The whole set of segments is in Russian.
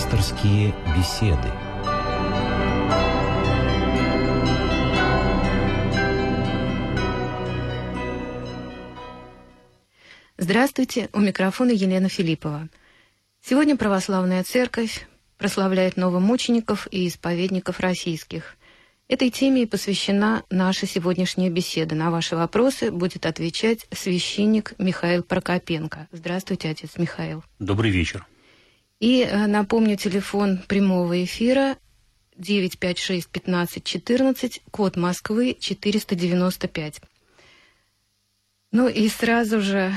Пасторские беседы. Здравствуйте, у микрофона Елена Филиппова. Сегодня Православная Церковь прославляет новомучеников и исповедников российских. Этой теме и посвящена наша сегодняшняя беседа. На ваши вопросы будет отвечать священник Михаил Прокопенко. Здравствуйте, отец Михаил. Добрый вечер. И э, напомню, телефон прямого эфира 956 15 14, код Москвы 495. Ну и сразу же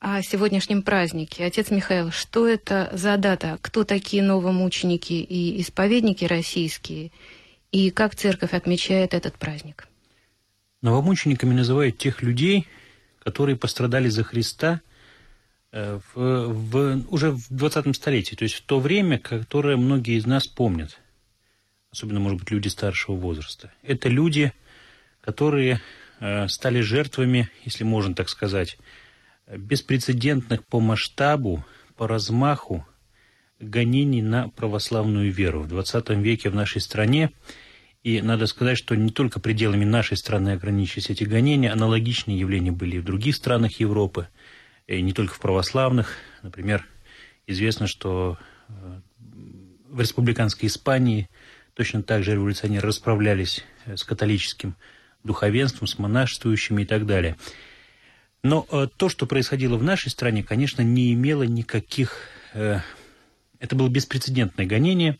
о сегодняшнем празднике. Отец Михаил, что это за дата? Кто такие новомученики и исповедники российские? И как церковь отмечает этот праздник? Новомучениками называют тех людей, которые пострадали за Христа – в, в, уже в 20 столетии, то есть в то время, которое многие из нас помнят, особенно, может быть, люди старшего возраста. Это люди, которые э, стали жертвами, если можно так сказать, беспрецедентных по масштабу, по размаху гонений на православную веру в 20 веке в нашей стране. И надо сказать, что не только пределами нашей страны ограничились эти гонения, аналогичные явления были и в других странах Европы – и не только в православных. Например, известно, что э, в республиканской Испании точно так же революционеры расправлялись э, с католическим духовенством, с монашествующими и так далее. Но э, то, что происходило в нашей стране, конечно, не имело никаких... Это было беспрецедентное гонение,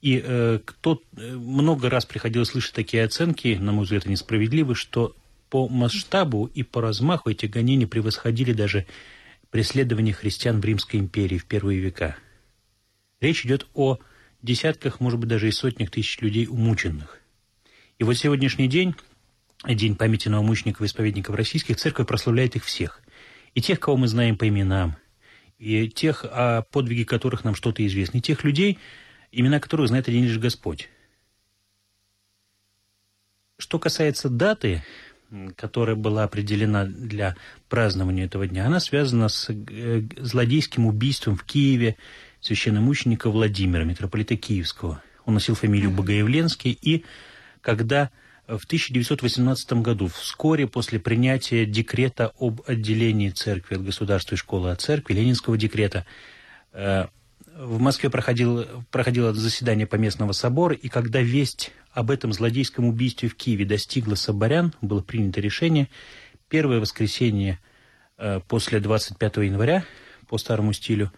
и кто много раз приходилось слышать такие оценки, на мой взгляд, несправедливы, что по масштабу и по размаху эти гонения превосходили даже преследования христиан в Римской империи в первые века. Речь идет о десятках, может быть, даже и сотнях тысяч людей умученных. И вот сегодняшний день, День памяти новомучеников и исповедников российских, церковь прославляет их всех. И тех, кого мы знаем по именам, и тех, о подвиге которых нам что-то известно, и тех людей, имена которых знает один лишь Господь. Что касается даты, которая была определена для празднования этого дня, она связана с э, злодейским убийством в Киеве священномученика Владимира, митрополита Киевского. Он носил фамилию Богоявленский, и когда в 1918 году, вскоре после принятия декрета об отделении церкви от государства и школы от церкви, Ленинского декрета, э, в Москве проходило, проходило заседание Поместного собора, и когда весть об этом злодейском убийстве в Киеве достигла Соборян, было принято решение первое воскресенье э, после 25 января по старому стилю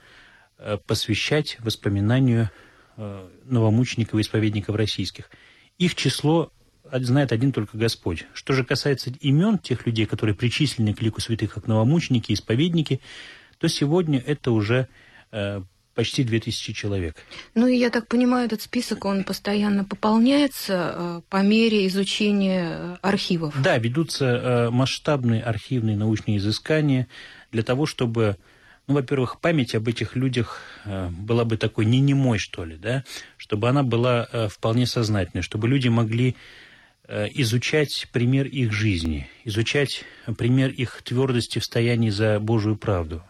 э, посвящать воспоминанию э, новомучеников и исповедников российских. Их число знает один только Господь. Что же касается имен тех людей, которые причислены к лику святых как новомученики, исповедники, то сегодня это уже почти 2000 человек. Ну и я так понимаю, этот список, он постоянно пополняется э, по мере изучения э, архивов. Да, ведутся э, масштабные архивные научные изыскания для того, чтобы, ну, во-первых, память об этих людях была бы такой не немой, что ли, да, чтобы она была вполне сознательной, чтобы люди могли изучать пример их жизни, изучать пример их твердости в стоянии за Божию правду,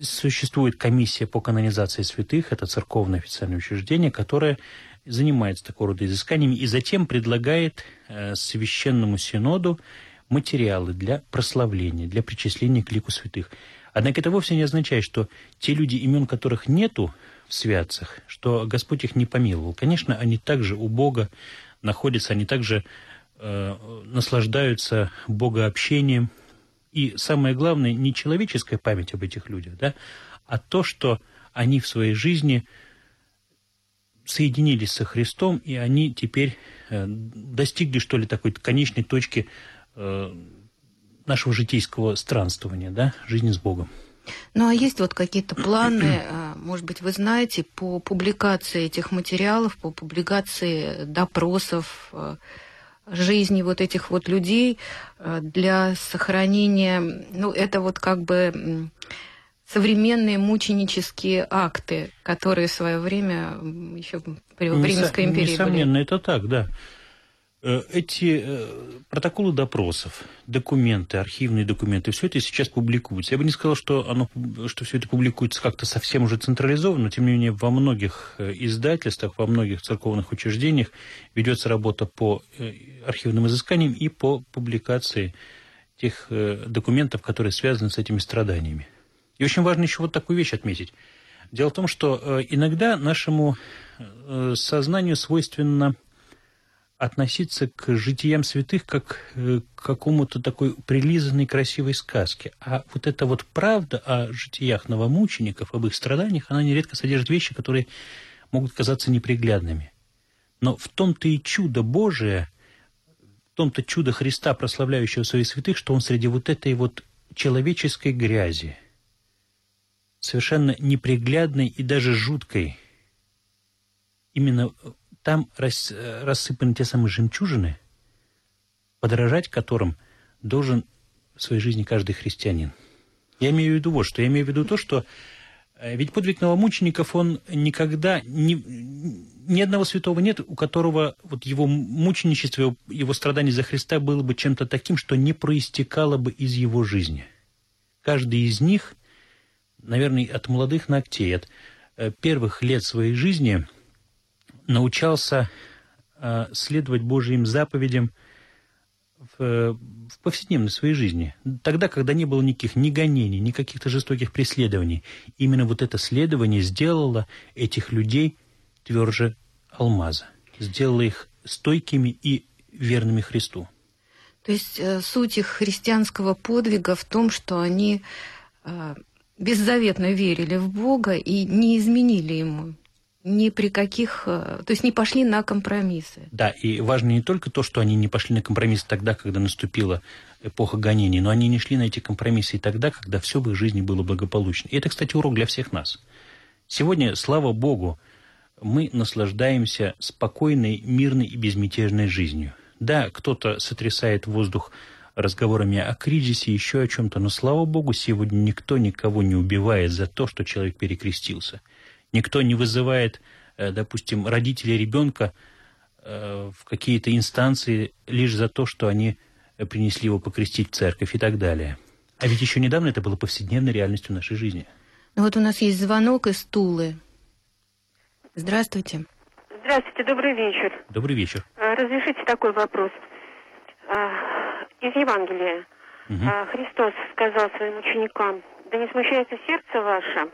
существует комиссия по канонизации святых, это церковное официальное учреждение, которое занимается такого рода изысканиями и затем предлагает э, священному синоду материалы для прославления, для причисления к лику святых. Однако это вовсе не означает, что те люди, имен которых нету в святцах, что Господь их не помиловал. Конечно, они также у Бога находятся, они также э, наслаждаются богообщением, и самое главное, не человеческая память об этих людях, да, а то, что они в своей жизни соединились со Христом, и они теперь э, достигли, что ли, такой конечной точки э, нашего житейского странствования, да, жизни с Богом. Ну а есть вот какие-то планы, э, может быть, вы знаете, по публикации этих материалов, по публикации допросов, жизни вот этих вот людей э, для сохранения, ну, это вот как бы современные мученические акты, которые в свое время еще в Римской империи Несомненно, были. это так, да. Э, эти э, протоколы допросов, документы, архивные документы, все это сейчас публикуется. Я бы не сказал, что, оно, что все это публикуется как-то совсем уже централизованно, но тем не менее во многих э, издательствах, во многих церковных учреждениях ведется работа по архивным изысканиям и по публикации тех документов, которые связаны с этими страданиями. И очень важно еще вот такую вещь отметить. Дело в том, что иногда нашему сознанию свойственно относиться к житиям святых как э, к какому-то такой прилизанной красивой сказке. А вот эта вот правда о житиях новомучеников, об их страданиях, она нередко содержит вещи, которые могут казаться неприглядными. Но в том-то и чудо Божие, в том-то чудо Христа, прославляющего своих святых, что он среди вот этой вот человеческой грязи, совершенно неприглядной и даже жуткой, именно там рас, рассыпаны те самые жемчужины, подражать которым должен в своей жизни каждый христианин. Я имею в виду вот что. Я имею в виду то, что э, ведь подвиг новомучеников, он никогда, ни, ни одного святого нет, у которого вот его мученичество, его страдание за Христа было бы чем-то таким, что не проистекало бы из его жизни. Каждый из них, наверное, от молодых ногтей, от э, первых лет своей жизни – научался э, следовать Божьим заповедям в, в повседневной своей жизни. Тогда, когда не было никаких ни гонений, ни каких-то жестоких преследований. Именно вот это следование сделало этих людей тверже алмаза. Сделало их стойкими и верными Христу. То есть э, суть их христианского подвига в том, что они э, беззаветно верили в Бога и не изменили Ему ни при каких, э, то есть не пошли на компромиссы. Да, и важно не только то, что они не пошли на компромиссы тогда, когда наступила эпоха гонений, но они не шли на эти компромиссы и тогда, когда все в их жизни было благополучно. И это, кстати, урок для всех нас. Сегодня, слава Богу, мы наслаждаемся спокойной, мирной и безмятежной жизнью. Да, кто-то сотрясает воздух разговорами о кризисе, еще о чем-то, но, слава Богу, сегодня никто никого не убивает за то, что человек перекрестился – Никто не вызывает, э, допустим, родителей ребенка э, в какие-то инстанции лишь за то, что они принесли его покрестить в церковь и так далее. А ведь еще недавно это было повседневной реальностью нашей жизни. Ну вот у нас есть звонок из Тулы. Здравствуйте. Здравствуйте, добрый вечер. Добрый вечер. А, разрешите такой вопрос. А, из Евангелия. Угу. Христос сказал своим ученикам, да не смущается сердце ваше,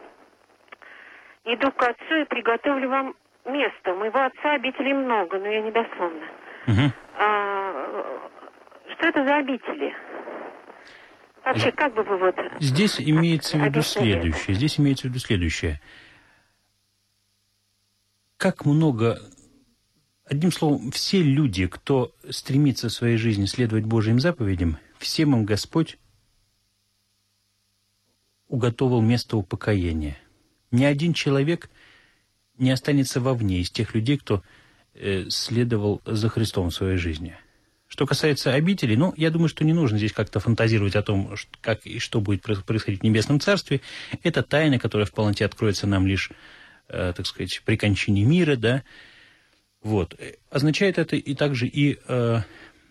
Иду к отцу и приготовлю вам место. Моего отца обителей много, но я не дословно. Угу. А, что это за обители? Вообще, как бы вы вот... Здесь имеется в виду следующее. Здесь имеется в виду следующее. Как много... Одним словом, все люди, кто стремится в своей жизни следовать Божьим заповедям, всем им Господь уготовил место упокоения ни один человек не останется вовне из тех людей, кто э, следовал за Христом в своей жизни. Что касается обителей, ну, я думаю, что не нужно здесь как-то фантазировать о том, как и что будет происходить в Небесном Царстве. Это тайна, которая в полноте откроется нам лишь, э, так сказать, при кончине мира, да. Вот. Означает это и также и э,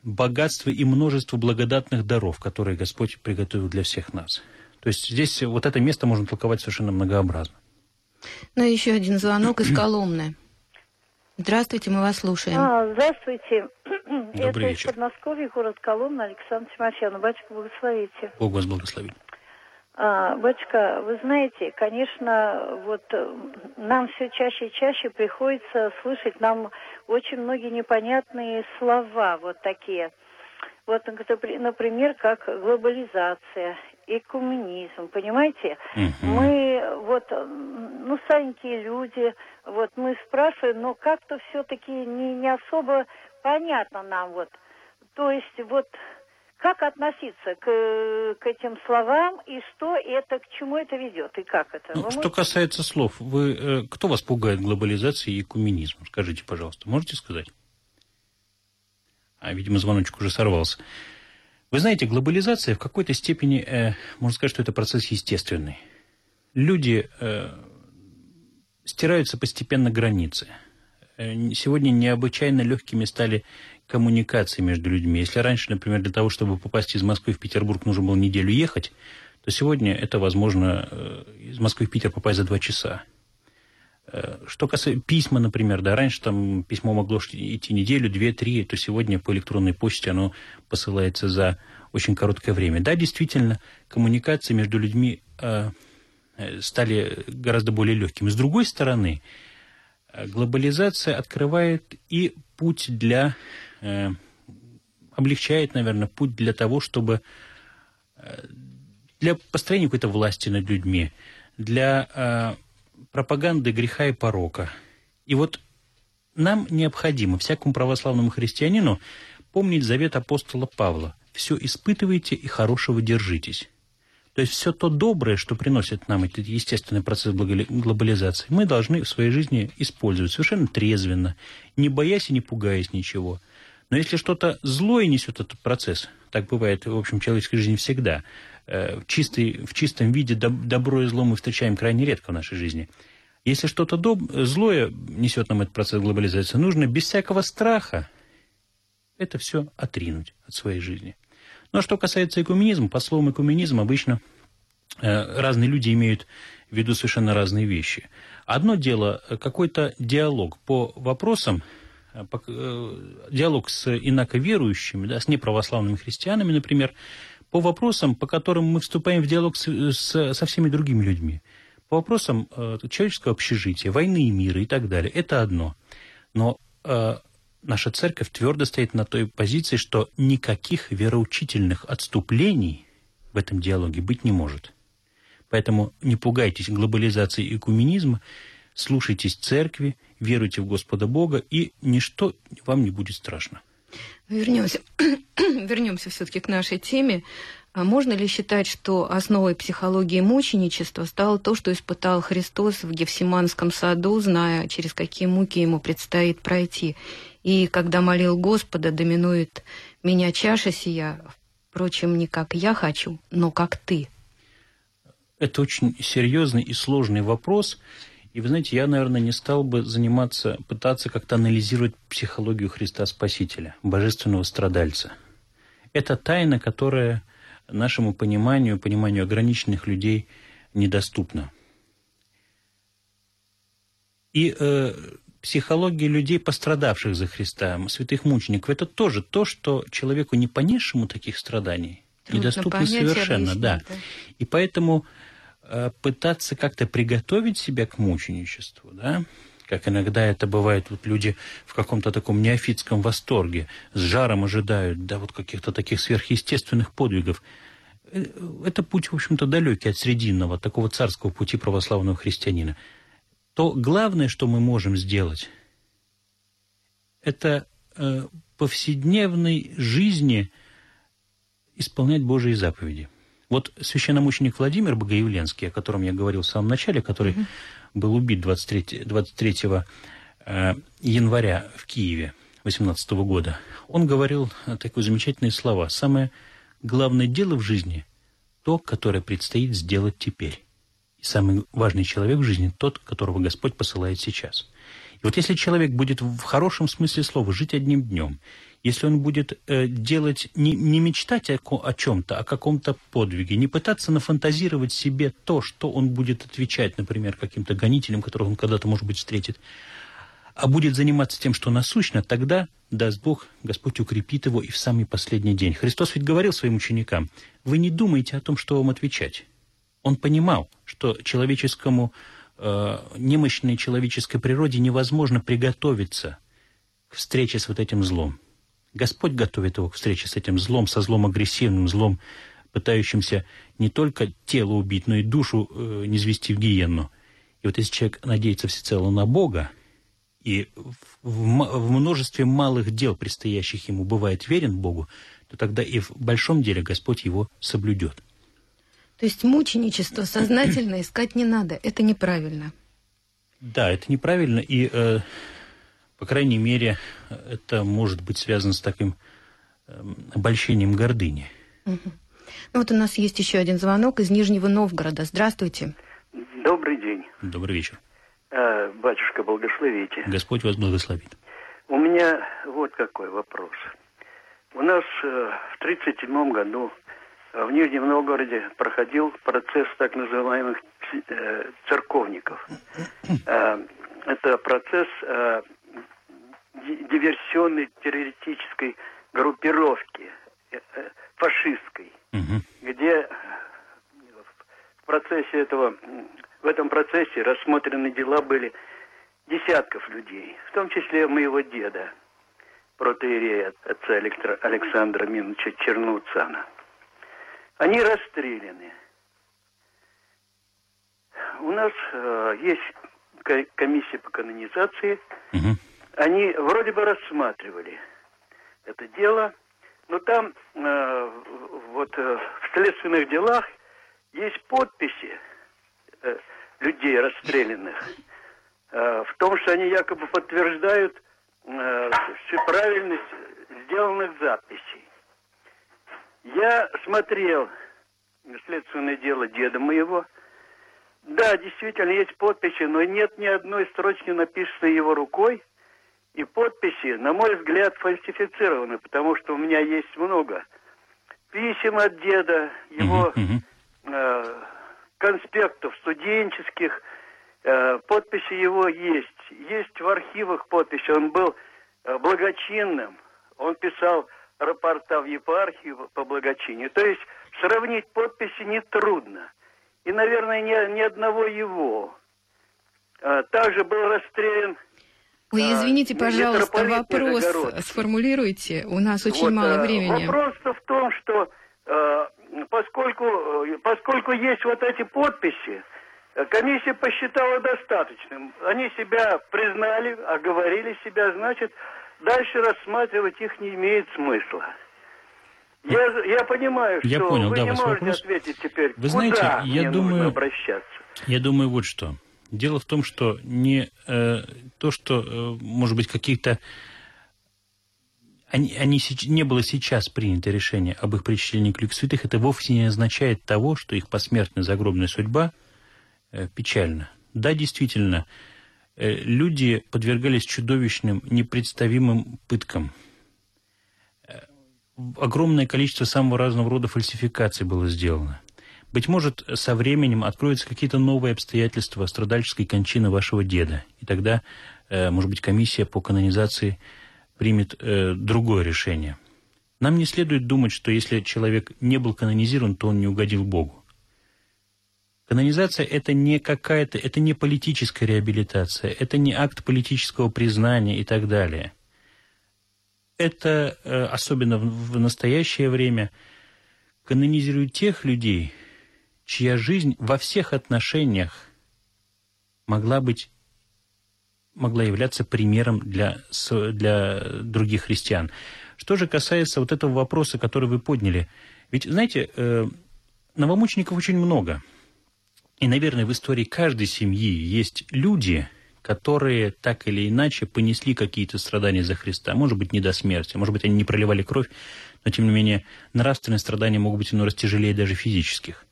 богатство и множество благодатных даров, которые Господь приготовил для всех нас. То есть здесь вот это место можно толковать совершенно многообразно. Ну, еще один звонок из Коломны. Здравствуйте, мы вас слушаем. А, здравствуйте. Добрый Это вечер. из Подмосковья, город Коломна, Александр Тимофеевна. Батюшка, благословите. Бог вас благословит. А, батюшка, вы знаете, конечно, вот э, нам все чаще и чаще приходится слышать нам очень многие непонятные слова, вот такие. Вот, например, как глобализация, экуменизм, понимаете? Угу. Мы вот, ну, санькие люди, вот мы спрашиваем, но как-то все-таки не, не особо понятно нам вот. То есть вот как относиться к, к этим словам и что это, к чему это ведет и как это? Ну, что можете... касается слов, вы, э, кто вас пугает глобализацией и экуменизмом? Скажите, пожалуйста, можете сказать? А, видимо, звоночек уже сорвался. Вы знаете, глобализация в какой-то степени, э, можно сказать, что это процесс естественный. Люди э, стираются постепенно границы. э, сегодня необычайно легкими стали коммуникации между людьми. Если раньше, например, для того, чтобы попасть из Москвы в Петербург, нужно было неделю ехать, то сегодня это возможно э, из Москвы в Питер попасть за два часа. Э, что касается письма, например, да, раньше там письмо могло идти неделю, две, три, то сегодня по электронной почте оно посылается за очень короткое время. Да, действительно, коммуникации между людьми э, стали гораздо более легкими. С другой стороны, глобализация открывает и путь для, э, облегчает, наверное, путь для того, чтобы э, для построения какой-то власти над людьми, для э, пропаганды греха и порока. И вот нам необходимо, всякому православному христианину, помнить завет апостола Павла. «Все испытывайте и хорошего держитесь». То есть все то доброе, что приносит нам этот естественный процесс глобализации, мы должны в своей жизни использовать совершенно трезвенно, не боясь и не пугаясь ничего. Но если что-то злое несет этот процесс, так бывает, в общем, в человеческой жизни всегда, в, чистой, в чистом виде добро и зло мы встречаем крайне редко в нашей жизни. Если что-то доб... злое несет нам этот процесс глобализации, нужно без всякого страха это все отринуть от своей жизни. Но что касается экуменизма, под словом экуменизм обычно э, разные люди имеют в виду совершенно разные вещи. Одно дело э, какой-то диалог по вопросам, э, по, диалог с инаковерующими, да, с неправославными христианами, например, по вопросам, по которым мы вступаем в диалог с, с, со всеми другими людьми. По вопросам э, человеческого общежития, войны и мира и так далее. Это одно. Но э, наша церковь твердо стоит на той позиции, что никаких вероучительных отступлений в этом диалоге быть не может. Поэтому не пугайтесь глобализации и экуменизма, слушайтесь церкви, веруйте в Господа Бога, и ничто вам не будет страшно. Вернемся, вернемся все-таки к нашей теме. А можно ли считать, что основой психологии мученичества стало то, что испытал Христос в Гефсиманском саду, зная, через какие муки ему предстоит пройти? И когда молил Господа, доминует меня чаша сия, впрочем, не как я хочу, но как ты. Это очень серьезный и сложный вопрос. И вы знаете, я, наверное, не стал бы заниматься, пытаться как-то анализировать психологию Христа Спасителя, божественного страдальца. Это тайна, которая нашему пониманию, пониманию ограниченных людей недоступна. И э, психология людей, пострадавших за Христа, святых мучеников, это тоже то, что человеку, не понесшему таких страданий, Трудно недоступно совершенно. Да. да. И поэтому пытаться как-то приготовить себя к мученичеству, да, как иногда это бывает, вот люди в каком-то таком неофитском восторге, с жаром ожидают, да, вот каких-то таких сверхъестественных подвигов. Э, это путь, в общем-то, далекий от срединного, такого царского пути православного христианина то главное, что мы можем сделать, это э, повседневной жизни исполнять Божьи заповеди. Вот священномученик Владимир Богоявленский, о котором я говорил в самом начале, который mm-hmm. был убит 23, 23 э, января в Киеве 18 года, он говорил такие замечательные слова. «Самое главное дело в жизни – то, которое предстоит сделать теперь». И самый важный человек в жизни – тот, которого Господь посылает сейчас. И вот если человек будет в хорошем смысле слова жить одним днем, если он будет э, делать, не, не мечтать о, о чем-то, о каком-то подвиге, не пытаться нафантазировать себе то, что он будет отвечать, например, каким-то гонителям, которых он когда-то, может быть, встретит, а будет заниматься тем, что насущно, тогда, даст Бог, Господь укрепит его и в самый последний день. Христос ведь говорил своим ученикам, вы не думайте о том, что вам отвечать. Он понимал, что человеческому, э, немощной человеческой природе невозможно приготовиться к встрече с вот этим злом. Господь готовит его к встрече с этим злом, со злом агрессивным, злом, пытающимся не только тело убить, но и душу э, не звести в гиенну. И вот если человек надеется всецело на Бога, и в, в, в множестве малых дел, предстоящих ему, бывает верен Богу, то тогда и в большом деле Господь его соблюдет. То есть мученичество сознательно искать не надо. Это неправильно. Да, это неправильно. И, э, по крайней мере, это может быть связано с таким э, обольщением гордыни. Угу. Ну вот у нас есть еще один звонок из Нижнего Новгорода. Здравствуйте. Добрый день. Добрый вечер. А, батюшка, благословите. Господь вас благословит. У меня вот какой вопрос. У нас э, в 1937 году в Нижнем Новгороде проходил процесс так называемых э, церковников. Э, это процесс э, диверсионной террористической группировки э, э, фашистской, угу. где в процессе этого, в этом процессе рассмотрены дела были десятков людей, в том числе моего деда, протеерея отца Александра Миновича Чернуцана. Они расстреляны. У нас э, есть комиссия по канонизации. Угу. Они вроде бы рассматривали это дело, но там э, вот э, в следственных делах есть подписи э, людей расстрелянных э, в том, что они якобы подтверждают э, правильность сделанных записей. Я смотрел следственное дело деда моего. Да, действительно, есть подписи, но нет ни одной строчки, написанной его рукой. И подписи, на мой взгляд, фальсифицированы, потому что у меня есть много писем от деда, его э, конспектов студенческих, э, подписи его есть. Есть в архивах подписи, он был э, благочинным, он писал рапорта в епархию по благочинию. То есть сравнить подписи нетрудно. И, наверное, ни, ни одного его. А, также был расстрелян Ой, а, извините, пожалуйста, вопрос сформулируйте. У нас очень вот, мало времени. Вопрос в том, что а, поскольку, поскольку есть вот эти подписи, комиссия посчитала достаточным. Они себя признали, оговорили себя, значит, дальше рассматривать их не имеет смысла. Я, я понимаю, я что понял, вы да, не можете вопрос. ответить теперь, вы куда знаете, я мне думаю, обращаться. Я думаю вот что. Дело в том, что не э, то, что, э, может быть, каких-то... Они, они, не было сейчас принято решение об их причислении к лику святых, это вовсе не означает того, что их посмертная загробная судьба э, печальна. Да, действительно, э, люди подвергались чудовищным, непредставимым пыткам – огромное количество самого разного рода фальсификаций было сделано. Быть может, со временем откроются какие-то новые обстоятельства страдальческой кончины вашего деда. И тогда, э, может быть, комиссия по канонизации примет э, другое решение. Нам не следует думать, что если человек не был канонизирован, то он не угодил Богу. Канонизация – это не какая-то, это не политическая реабилитация, это не акт политического признания и так далее – это, э, особенно в настоящее время, канонизирует тех людей, чья жизнь во всех отношениях могла быть могла являться примером для, для других христиан. Что же касается вот этого вопроса, который вы подняли, ведь, знаете, э, новомучеников очень много. И, наверное, в истории каждой семьи есть люди, которые так или иначе понесли какие-то страдания за Христа. Может быть, не до смерти, может быть, они не проливали кровь, но, тем не менее, нравственные страдания могут быть иной раз тяжелее даже физических.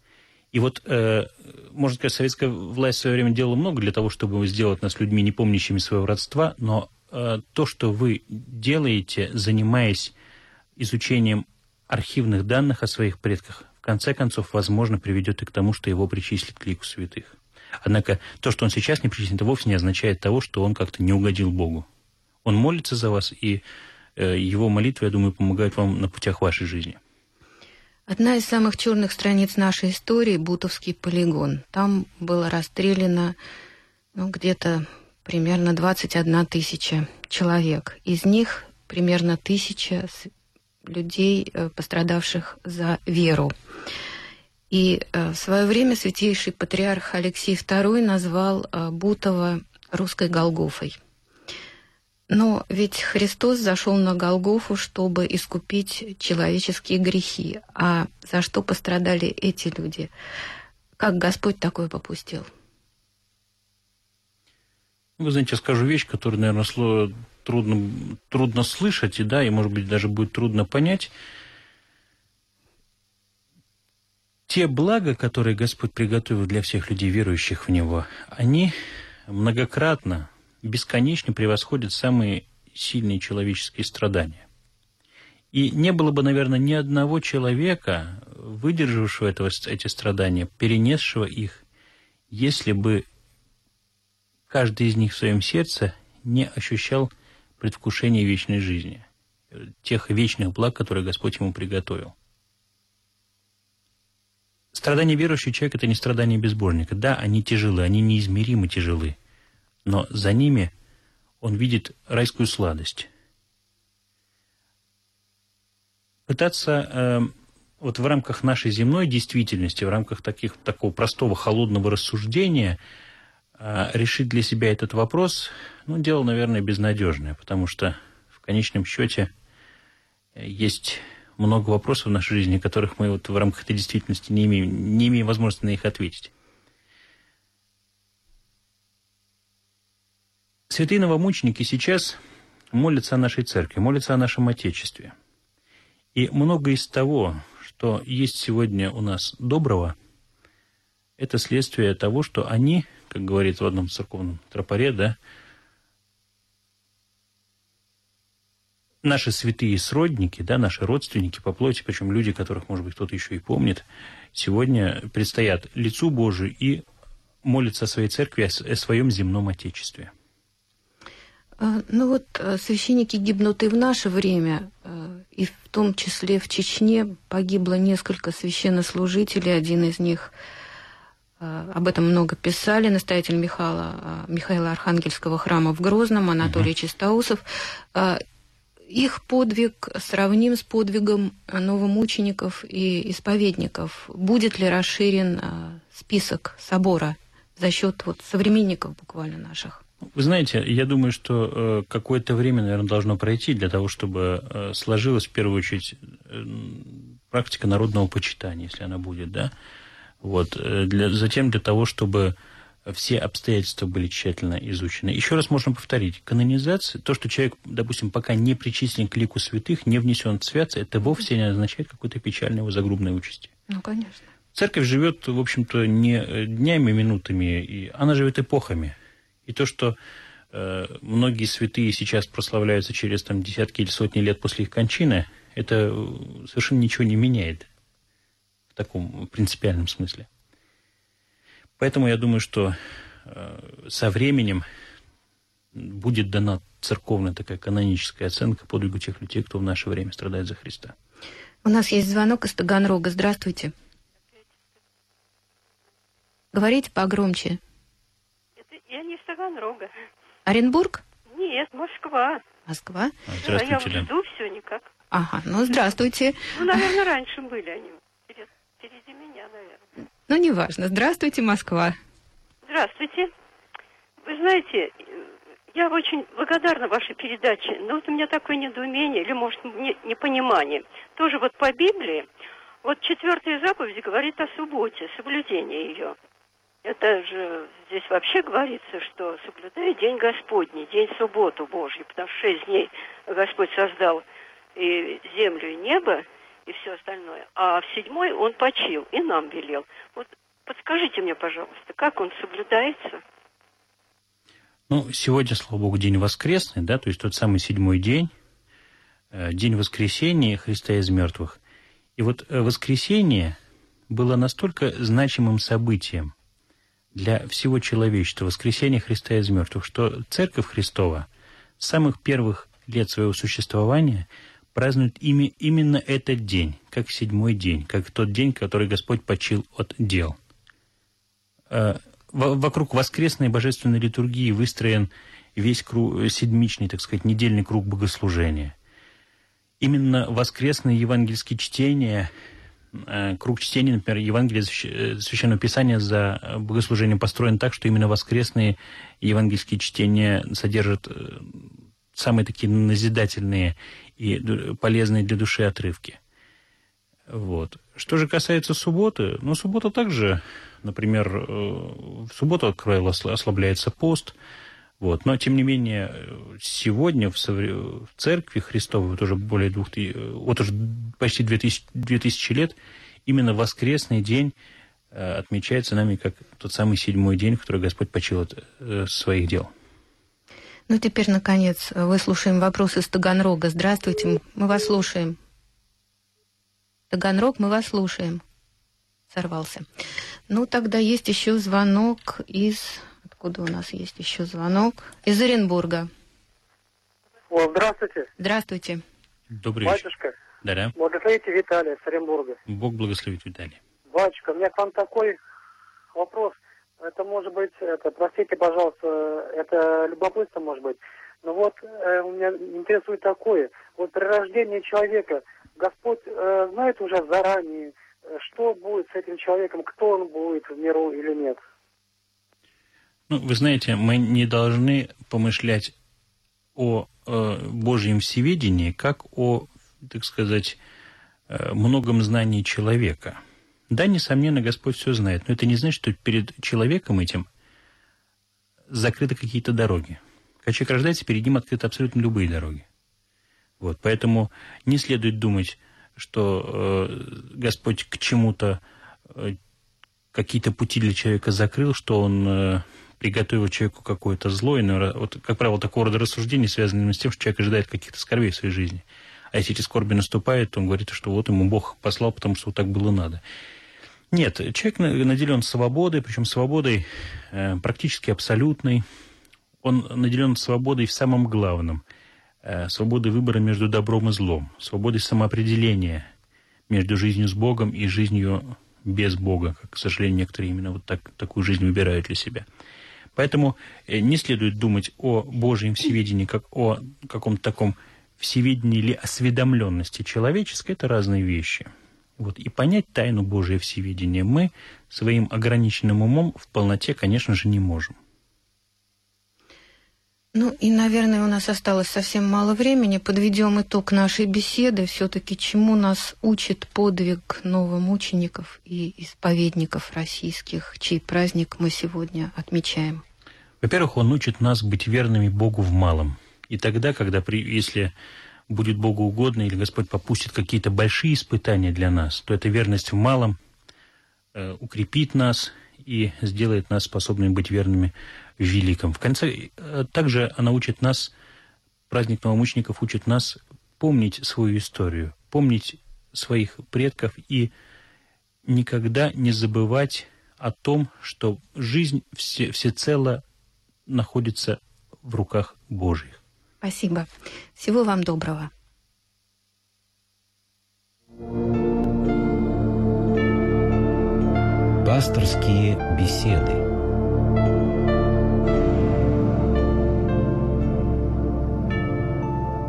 И вот, э, можно сказать, советская власть в свое время делала много для того, чтобы сделать нас людьми, не помнящими своего родства, но э, то, что вы делаете, занимаясь изучением архивных данных о своих предках, в конце концов, возможно, приведет и к тому, что его причислят к лику святых. Однако то, что он сейчас не причислен, это вовсе не означает того, что он как-то не угодил Богу. Он молится за вас, и э, его молитвы, я думаю, помогают вам на путях вашей жизни. Одна из самых черных страниц нашей истории – Бутовский полигон. Там было расстреляно ну, где-то примерно 21 тысяча человек. Из них примерно тысяча людей, э, пострадавших за веру. И э, в свое время святейший патриарх Алексей II назвал э, Бутова русской Голгофой. Но ведь Христос зашел на Голгофу, чтобы искупить человеческие грехи. А за что пострадали эти люди? Как Господь такое попустил? Вы знаете, я скажу вещь, которую, наверное, трудно, трудно слышать, и да, и, может быть, даже будет трудно понять. те блага, которые Господь приготовил для всех людей, верующих в Него, они многократно, бесконечно превосходит самые сильные человеческие страдания. И не было бы, наверное, ни одного человека, выдержавшего этого, эти страдания, перенесшего их, если бы каждый из них в своем сердце не ощущал предвкушения вечной жизни, тех вечных благ, которые Господь ему приготовил. Страдания верующего человека – это не страдания безбожника. Да, они тяжелы, они неизмеримо тяжелы, но за ними он видит райскую сладость. Пытаться э, вот в рамках нашей земной действительности, в рамках таких, такого простого холодного рассуждения э, решить для себя этот вопрос, ну, дело, наверное, безнадежное, потому что в конечном счете э, есть много вопросов в нашей жизни, которых мы вот в рамках этой действительности не имеем, не имеем возможности на них ответить. Святые новомученики сейчас молятся о нашей церкви, молятся о нашем Отечестве. И многое из того, что есть сегодня у нас доброго, это следствие того, что они, как говорит в одном церковном тропаре, да, наши святые сродники, да, наши родственники по плоти, причем люди, которых, может быть, кто-то еще и помнит, сегодня предстоят лицу Божию и молятся о своей церкви, о своем земном Отечестве. А, ну вот э, священники гибнут и в наше время, э, и в том числе в Чечне погибло несколько священнослужителей, один из них э, об этом много писали, настоятель Михаила, Михаила Архангельского храма в Грозном, Анатолий uh-huh. Чистаусов их подвиг сравним с подвигом новомучеников и исповедников. Будет ли расширен список собора за счет вот, современников буквально наших? Вы знаете, я думаю, что э, какое-то время, наверное, должно пройти для того, чтобы э, сложилась в первую очередь э, практика народного почитания, если она будет, да. Вот, для, затем для того, чтобы все обстоятельства были тщательно изучены. Еще раз можно повторить, канонизация, то, что человек, допустим, пока не причислен к лику святых, не внесен в святцы, это вовсе не означает какой-то печальной его загробной участи. Ну, конечно. Церковь живет, в общем-то, не днями, минутами, и она живет эпохами. И то, что э, многие святые сейчас прославляются через там, десятки или сотни лет после их кончины, это совершенно ничего не меняет в таком принципиальном смысле. Поэтому я думаю, что э, со временем будет дана церковная такая каноническая оценка подвигу тех людей, кто в наше время страдает за Христа. У нас есть звонок из Таганрога. Здравствуйте. Говорите погромче. Я не из Таганрога. Оренбург? Нет, Москва. Москва? А, здравствуйте, да, я жду все никак. Ага, ну здравствуйте. Ну, наверное, раньше были они. Впереди меня, наверное. Ну, неважно. Здравствуйте, Москва. Здравствуйте. Вы знаете, я очень благодарна вашей передаче, но вот у меня такое недоумение, или, может, не, непонимание. Тоже вот по Библии, вот четвертая заповедь говорит о субботе, соблюдении ее. Это же здесь вообще говорится, что соблюдай день Господний, день субботу Божью, потому что шесть дней Господь создал и землю, и небо, и все остальное. А в седьмой он почил и нам велел. Вот подскажите мне, пожалуйста, как он соблюдается? Ну, сегодня, слава богу, день воскресный, да, то есть тот самый седьмой день, э, день воскресения Христа из мертвых. И вот э, воскресение было настолько значимым событием для всего человечества, воскресение Христа из мертвых, что Церковь Христова с самых первых лет своего существования – празднуют ими именно этот день, как седьмой день, как тот день, который Господь почил от дел. Э, вокруг воскресной божественной литургии выстроен весь круг, седмичный, так сказать, недельный круг богослужения. Именно воскресные евангельские чтения, круг чтения, например, Евангелия э, Священного Писания за богослужением построен так, что именно воскресные евангельские чтения содержат самые такие назидательные и полезные для души отрывки. Вот. Что же касается субботы, ну, суббота также, например, э, в субботу, как правило, ослабляется пост, вот. Но, тем не менее, сегодня в, в церкви Христовой, вот уже более двух, вот уже почти 2000, 2000 лет, именно воскресный день э, отмечается нами как тот самый седьмой день, в который Господь почил от э, своих дел. Ну, теперь, наконец, выслушаем вопрос из Таганрога. Здравствуйте, мы вас слушаем. Таганрог, мы вас слушаем. Сорвался. Ну, тогда есть еще звонок из... Откуда у нас есть еще звонок? Из Оренбурга. О, здравствуйте. Здравствуйте. Добрый Батюшка. вечер. Да-да. Благословите Виталия с Оренбурга. Бог благословит Виталий. Батюшка, у меня к вам такой вопрос. Это может быть, это, простите, пожалуйста, это любопытство может быть. Но вот э, у меня интересует такое. Вот при рождении человека Господь э, знает уже заранее, э, что будет с этим человеком, кто он будет в миру или нет. Ну, вы знаете, мы не должны помышлять о э, Божьем всеведении как о, так сказать, э, многом знании человека – да, несомненно, Господь все знает, но это не значит, что перед человеком этим закрыты какие-то дороги. Когда человек рождается, перед ним открыты абсолютно любые дороги. Вот, поэтому не следует думать, что э, Господь к чему-то э, какие-то пути для человека закрыл, что он э, приготовил человеку какое-то зло. Но, вот, как правило, такого рода рассуждения связаны с тем, что человек ожидает каких-то скорбей в своей жизни. А если эти скорби наступают, то он говорит, что вот ему Бог послал, потому что вот так было надо. Нет, человек наделен свободой, причем свободой э, практически абсолютной. Он наделен свободой в самом главном. Э, свободой выбора между добром и злом. Свободой самоопределения между жизнью с Богом и жизнью без Бога. Как, к сожалению, некоторые именно вот так, такую жизнь выбирают для себя. Поэтому э, не следует думать о Божьем всеведении как о каком-то таком всеведении или осведомленности человеческой. Это разные вещи – вот, и понять тайну Божия всевидения мы своим ограниченным умом в полноте, конечно же, не можем. Ну и, наверное, у нас осталось совсем мало времени. Подведем итог нашей беседы. Все-таки чему нас учит подвиг новомучеников и исповедников российских, чей праздник мы сегодня отмечаем? Во-первых, он учит нас быть верными Богу в малом. И тогда, когда, при, если будет Богу угодно, или Господь попустит какие-то большие испытания для нас, то эта верность в малом э, укрепит нас и сделает нас способными быть верными великом. В конце, э, также она учит нас, праздник новомучеников учит нас помнить свою историю, помнить своих предков и никогда не забывать о том, что жизнь все, всецело находится в руках Божьих. Спасибо. Всего вам доброго. Пасторские беседы.